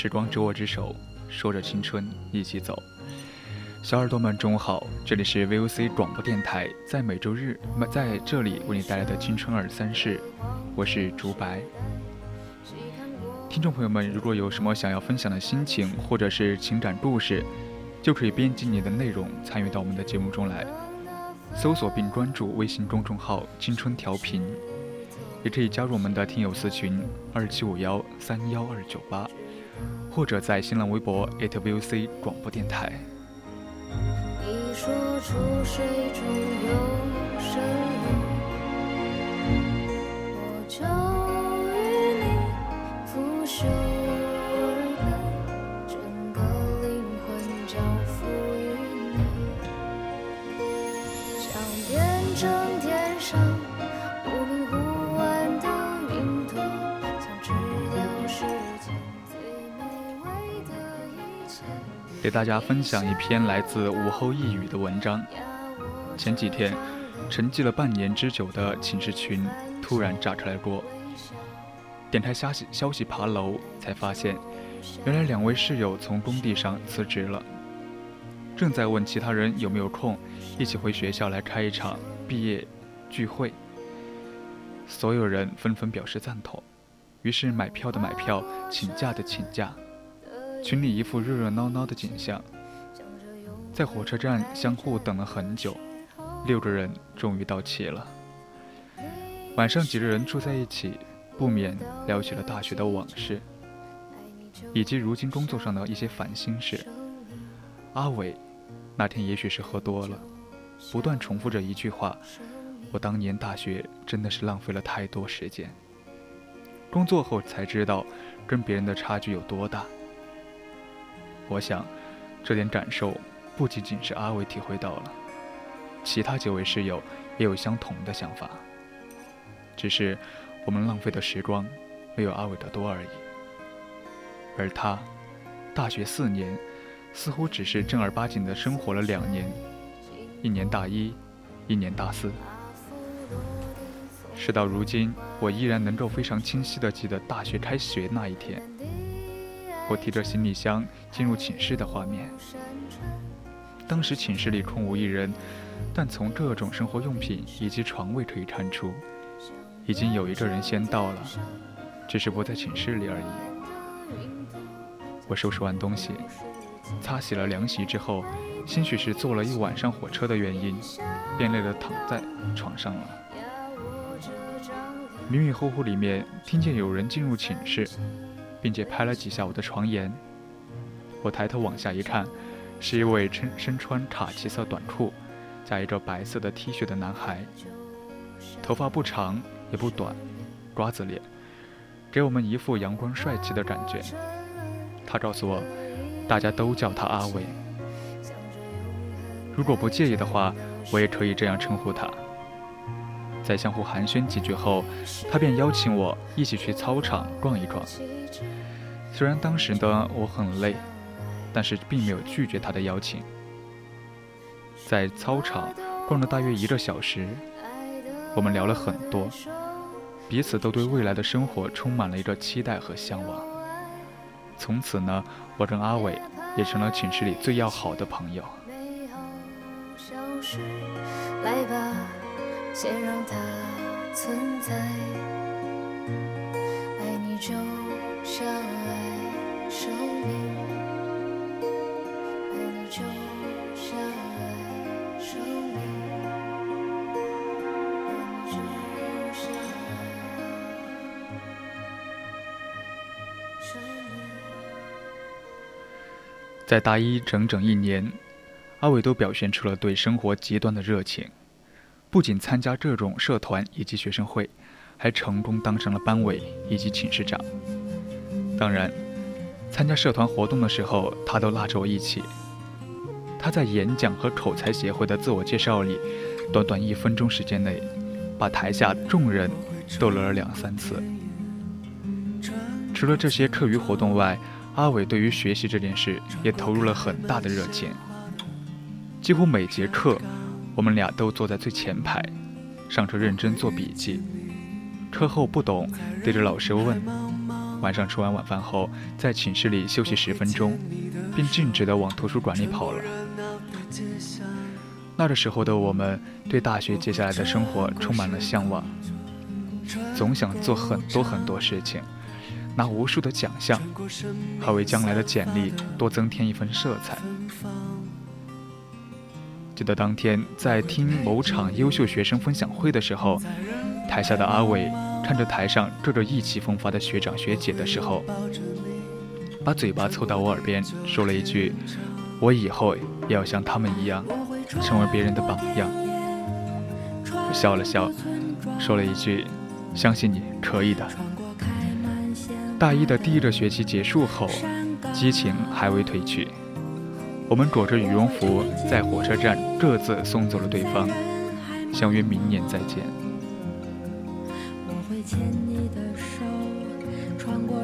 时光执我之手，说着青春一起走。小耳朵们，中午好，这里是 VOC 广播电台，在每周日在这里为你带来的青春二三事，我是竹白。听众朋友们，如果有什么想要分享的心情或者是情感故事，就可以编辑你的内容参与到我们的节目中来，搜索并关注微信公众号“青春调频”，也可以加入我们的听友私群二七五幺三幺二九八。或者在新浪微博 @VOC 广播电台。你说出水中有生命，我就给大家分享一篇来自午后一语的文章。前几天，沉寂了半年之久的寝室群突然炸出来锅。点开消息，消息爬楼，才发现，原来两位室友从工地上辞职了，正在问其他人有没有空，一起回学校来开一场毕业聚会。所有人纷纷表示赞同，于是买票的买票，请假的请假。群里一副热热闹闹的景象，在火车站相互等了很久，六个人终于到齐了。晚上几个人住在一起，不免聊起了大学的往事，以及如今工作上的一些烦心事。阿伟那天也许是喝多了，不断重复着一句话：“我当年大学真的是浪费了太多时间。”工作后才知道，跟别人的差距有多大。我想，这点感受不仅仅是阿伟体会到了，其他几位室友也有相同的想法。只是我们浪费的时光没有阿伟的多而已。而他，大学四年，似乎只是正儿八经的生活了两年，一年大一，一年大四。事到如今，我依然能够非常清晰地记得大学开学那一天。我提着行李箱进入寝室的画面。当时寝室里空无一人，但从各种生活用品以及床位可以看出，已经有一个人先到了，只是不在寝室里而已。我收拾完东西，擦洗了凉席之后，兴许是坐了一晚上火车的原因，便累得躺在床上了。迷迷糊糊里面听见有人进入寝室。并且拍了几下我的床沿。我抬头往下一看，是一位身身穿卡其色短裤，加一个白色的 T 恤的男孩，头发不长也不短，瓜子脸，给我们一副阳光帅气的感觉。他告诉我，大家都叫他阿伟。如果不介意的话，我也可以这样称呼他。在相互寒暄几句后，他便邀请我一起去操场逛一逛。虽然当时的我很累，但是并没有拒绝他的邀请。在操场逛了大约一个小时，我们聊了很多，彼此都对未来的生活充满了一个期待和向往。从此呢，我跟阿伟也成了寝室里最要好的朋友。消失。来吧，先让它存在。爱你就像爱生命，爱你就像爱生命，爱你就像爱生命。在大一整整一年，阿伟都表现出了对生活极端的热情，不仅参加这种社团以及学生会，还成功当上了班委以及寝室长。当然，参加社团活动的时候，他都拉着我一起。他在演讲和口才协会的自我介绍里，短短一分钟时间内，把台下众人逗乐了两三次。除了这些课余活动外，阿伟对于学习这件事也投入了很大的热情。几乎每节课，我们俩都坐在最前排，上课认真做笔记。课后不懂，对着老师问。晚上吃完晚饭后，在寝室里休息十分钟，便径直地往图书馆里跑了。那个时候的我们，对大学接下来的生活充满了向往，总想做很多很多事情，拿无数的奖项，好为将来的简历多增添一份色彩。记得当天在听某场优秀学生分享会的时候，台下的阿伟看着台上个个意气风发的学长学姐的时候，把嘴巴凑到我耳边说了一句：“我以后也要像他们一样，成为别人的榜样。”我笑了笑，说了一句：“相信你可以的。”大一的第一个学期结束后，激情还未褪去。我们裹着羽绒服，在火车站各自送走了对方，相约明年再见。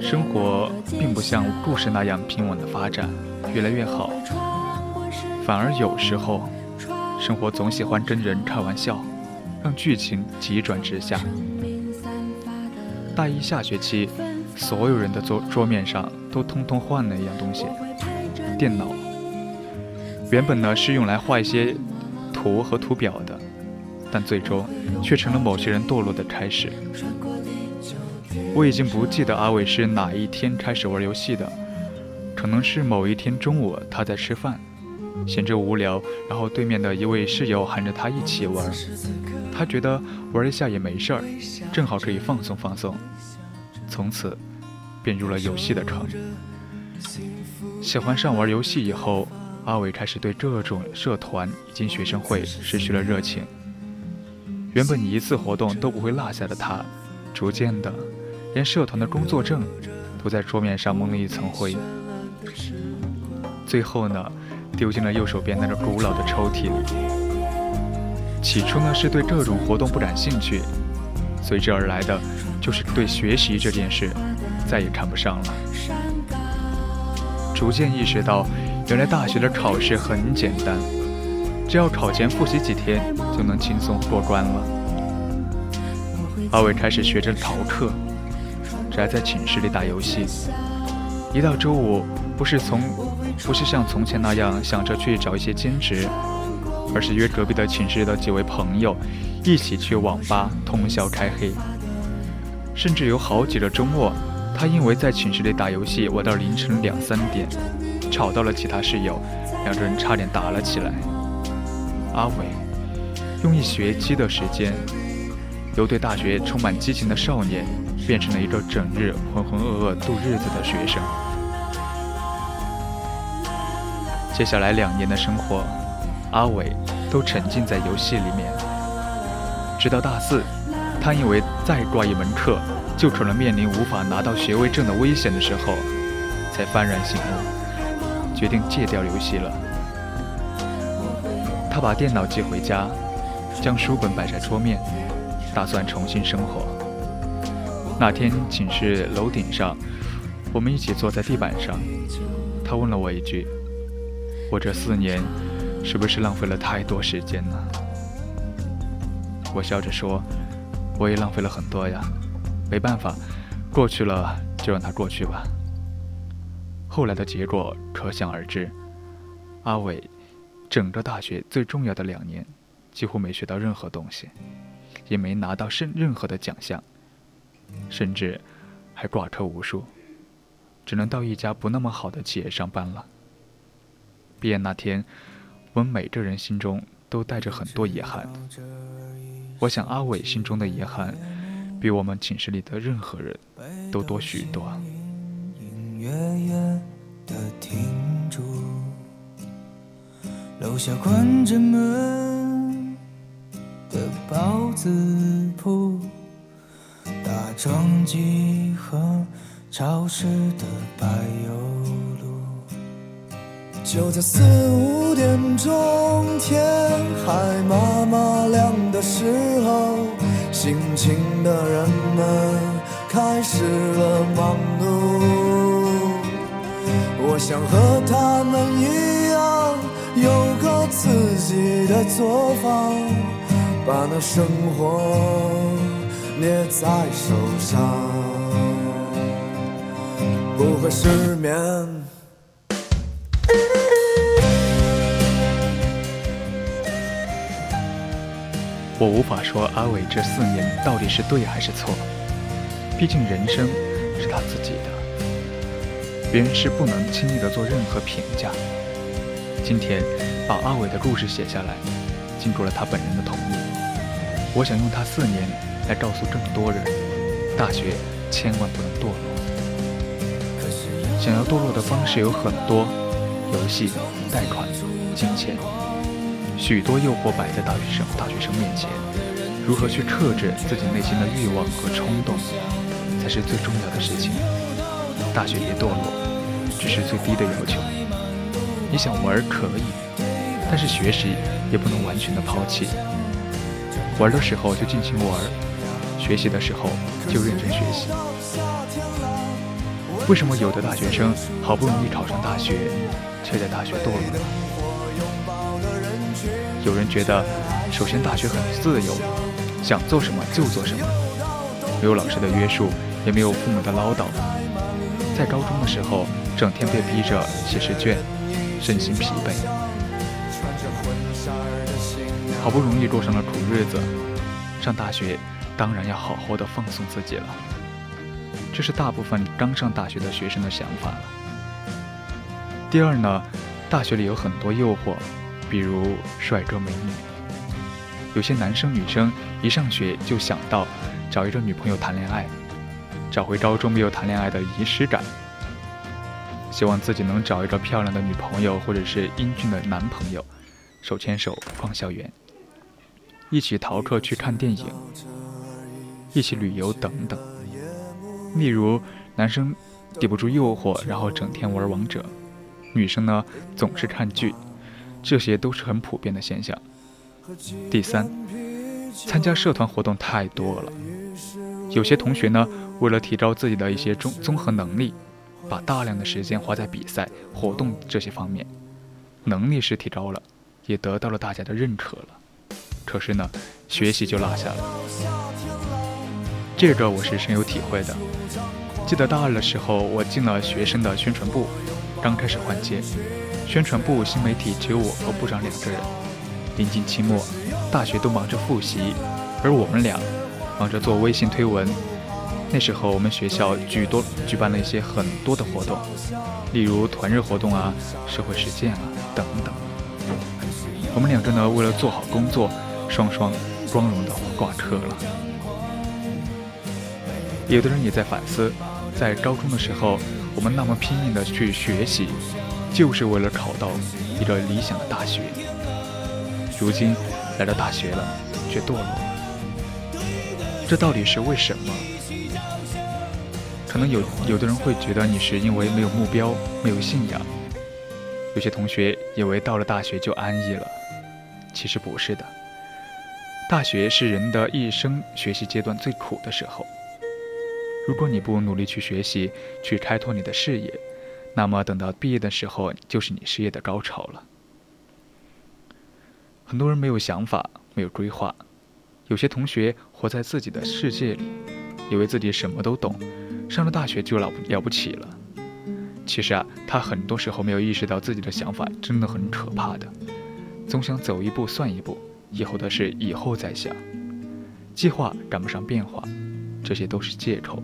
生活并不像故事那样平稳的发展，越来越好，反而有时候，生活总喜欢跟人开玩笑，让剧情急转直下。大一下学期，所有人的桌桌面上都通通换了一样东西——电脑。原本呢是用来画一些图和图表的，但最终却成了某些人堕落的开始。我已经不记得阿伟是哪一天开始玩游戏的，可能是某一天中午他在吃饭，闲着无聊，然后对面的一位室友喊着他一起玩，他觉得玩一下也没事儿，正好可以放松放松，从此便入了游戏的坑。喜欢上玩游戏以后。阿伟开始对这种社团以及学生会失去了热情。原本一次活动都不会落下的他，逐渐的，连社团的工作证都在桌面上蒙了一层灰。最后呢，丢进了右手边那个古老的抽屉里。起初呢，是对这种活动不感兴趣，随之而来的就是对学习这件事再也看不上了。逐渐意识到。原来大学的考试很简单，只要考前复习几天就能轻松过关了。阿伟开始学着逃课，宅在寝室里打游戏。一到周五，不是从，不是像从前那样想着去找一些兼职，而是约隔壁的寝室的几位朋友，一起去网吧通宵开黑。甚至有好几个周末，他因为在寝室里打游戏玩到凌晨两三点。吵到了其他室友，两个人差点打了起来。阿伟用一学期的时间，由对大学充满激情的少年，变成了一个整日浑浑噩噩度日子的学生。接下来两年的生活，阿伟都沉浸在游戏里面。直到大四，他因为再挂一门课，就可能面临无法拿到学位证的危险的时候，才幡然醒悟。决定戒掉游戏了。他把电脑寄回家，将书本摆在桌面，打算重新生活。那天寝室楼顶上，我们一起坐在地板上。他问了我一句：“我这四年是不是浪费了太多时间呢？”我笑着说：“我也浪费了很多呀，没办法，过去了就让它过去吧。”后来的结果可想而知，阿伟整个大学最重要的两年，几乎没学到任何东西，也没拿到任任何的奖项，甚至还挂科无数，只能到一家不那么好的企业上班了。毕业那天，我们每个人心中都带着很多遗憾。我想阿伟心中的遗憾，比我们寝室里的任何人都多许多。月圆的停住楼下关着门的包子铺，大撞机和潮湿的柏油路。就在四五点钟，天还麻麻亮的时候，辛勤的人们开始了忙碌。想和他们一样。有个自己的作坊，把那生活捏在手上，不会失眠。我无法说阿伟这四年到底是对还是错，毕竟人生是他自己的，别人是不能轻易的做任何评价。今天把阿伟的故事写下来，经过了他本人的同意。我想用他四年来告诉更多人：大学千万不能堕落。想要堕落的方式有很多，游戏、贷款、金钱，许多诱惑摆在大学生大学生面前。如何去克制自己内心的欲望和冲动，才是最重要的事情。大学别堕落，只是最低的要求。你想玩可以，但是学习也不能完全的抛弃。玩的时候就尽情玩，学习的时候就认真学习。为什么有的大学生好不容易考上大学，却在大学堕落了？有人觉得，首先大学很自由，想做什么就做什么，没有老师的约束，也没有父母的唠叨。在高中的时候，整天被逼着写试卷。身心疲惫，好不容易过上了苦日子，上大学当然要好好的放松自己了。这是大部分刚上大学的学生的想法了。第二呢，大学里有很多诱惑，比如帅哥美女。有些男生女生一上学就想到找一个女朋友谈恋爱，找回高中没有谈恋爱的仪式感。希望自己能找一个漂亮的女朋友，或者是英俊的男朋友，手牵手逛校园，一起逃课去看电影，一起旅游等等。例如，男生抵不住诱惑，然后整天玩王者；女生呢，总是看剧，这些都是很普遍的现象。第三，参加社团活动太多了，有些同学呢，为了提高自己的一些综综合能力。把大量的时间花在比赛、活动这些方面，能力是提高了，也得到了大家的认可了。可是呢，学习就落下了。这个我是深有体会的。记得大二的时候，我进了学生的宣传部，刚开始换届，宣传部新媒体只有我和部长两个人。临近期末，大学都忙着复习，而我们俩忙着做微信推文。那时候我们学校举多举办了一些很多的活动，例如团日活动啊、社会实践啊等等。我们两个呢，为了做好工作，双双光荣的挂科了。有的人也在反思，在高中的时候，我们那么拼命的去学习，就是为了考到一个理想的大学。如今来到大学了，却堕落了，这到底是为什么？可能有有的人会觉得你是因为没有目标、没有信仰；有些同学以为到了大学就安逸了，其实不是的。大学是人的一生学习阶段最苦的时候。如果你不努力去学习、去开拓你的视野，那么等到毕业的时候，就是你事业的高潮了。很多人没有想法、没有规划，有些同学活在自己的世界里，以为自己什么都懂。上了大学就了了不起了，其实啊，他很多时候没有意识到自己的想法真的很可怕的。总想走一步算一步，以后的事以后再想，计划赶不上变化，这些都是借口。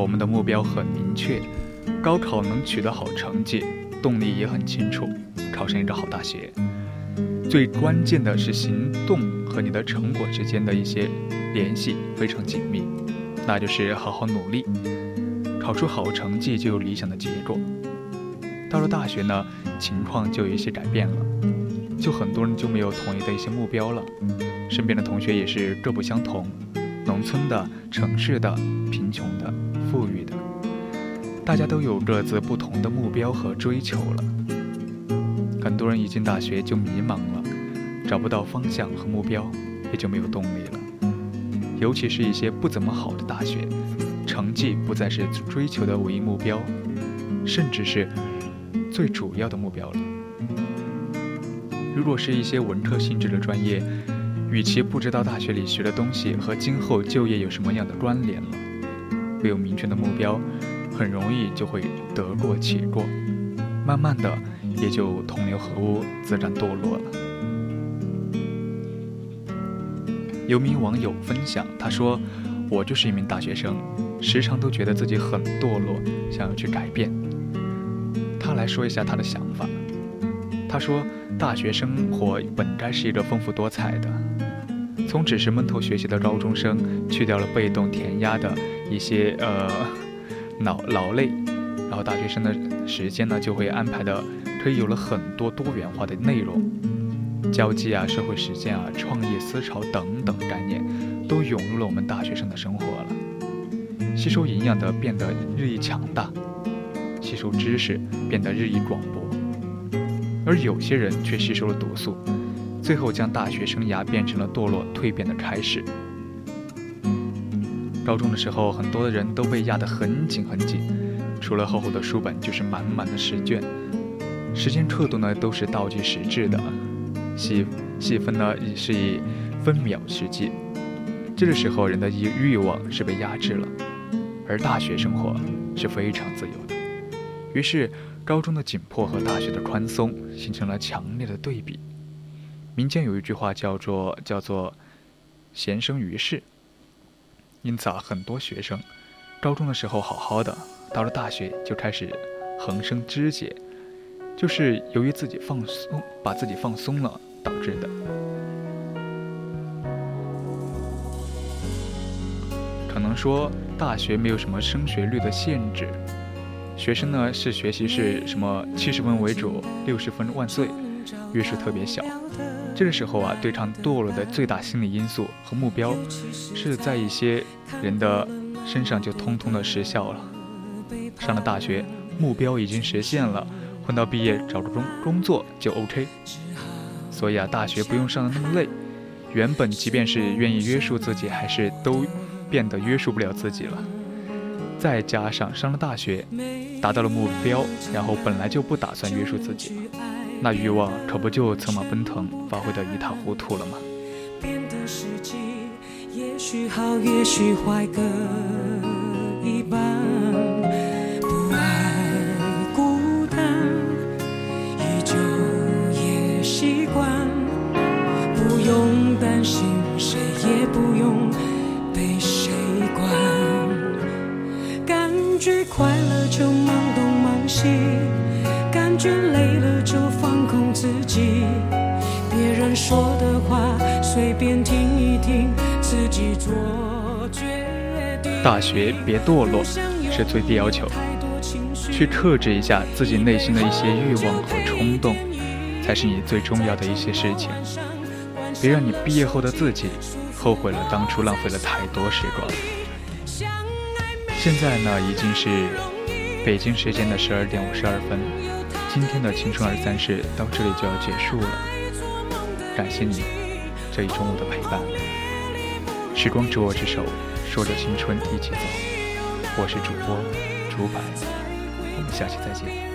我们的目标很明确，高考能取得好成绩，动力也很清楚，考上一个好大学。最关键的是行动和你的成果之间的一些联系非常紧密，那就是好好努力，考出好成绩就有理想的结果。到了大学呢，情况就有一些改变了，就很多人就没有统一的一些目标了，身边的同学也是各不相同。农村的、城市的、贫穷的、富裕的，大家都有各自不同的目标和追求了。很多人一进大学就迷茫了，找不到方向和目标，也就没有动力了。尤其是一些不怎么好的大学，成绩不再是追求的唯一目标，甚至是最主要的目标了。如果是一些文科性质的专业，与其不知道大学里学的东西和今后就业有什么样的关联了，没有明确的目标，很容易就会得过且过，慢慢的也就同流合污，自然堕落了。有名网友分享，他说：“我就是一名大学生，时常都觉得自己很堕落，想要去改变。”他来说一下他的想法。他说：“大学生活本该是一个丰富多彩的。”从只是闷头学习的高中生，去掉了被动填鸭的一些呃劳劳累，然后大学生的时间呢就会安排的可以有了很多多元化的内容，交际啊、社会实践啊、创业思潮等等概念都涌入了我们大学生的生活了，吸收营养的变得日益强大，吸收知识变得日益广博，而有些人却吸收了毒素。最后将大学生涯变成了堕落蜕变的开始。高中的时候，很多的人都被压得很紧很紧，除了厚厚的书本，就是满满的试卷。时间刻度呢，都是倒计时制的，细细分呢也是以分秒时计。这个时候，人的欲欲望是被压制了，而大学生活是非常自由的。于是，高中的紧迫和大学的宽松形成了强烈的对比。民间有一句话叫做“叫做闲生于世”，因此啊，很多学生高中的时候好好的，到了大学就开始横生枝节，就是由于自己放松，把自己放松了导致的。可能说大学没有什么升学率的限制，学生呢是学习是什么七十分为主，六十分万岁，约束特别小。这个时候啊，对抗堕落的最大心理因素和目标，是在一些人的身上就通通的失效了。上了大学，目标已经实现了，混到毕业找个工工作就 OK。所以啊，大学不用上的那么累。原本即便是愿意约束自己，还是都变得约束不了自己了。再加上上了大学，达到了目标，然后本来就不打算约束自己了。那欲望可不就策马奔腾，发挥的一塌糊涂了吗？变得实际，也许好，也许坏，各一半。大学别堕落是最低要求，去克制一下自己内心的一些欲望和冲动，才是你最重要的一些事情。别让你毕业后的自己后悔了当初浪费了太多时光。现在呢，已经是北京时间的十二点五十二分。今天的青春二三事到这里就要结束了，感谢你这一中午的陪伴。时光执我之手，说着青春一起走。我是主播竹白，我们下期再见。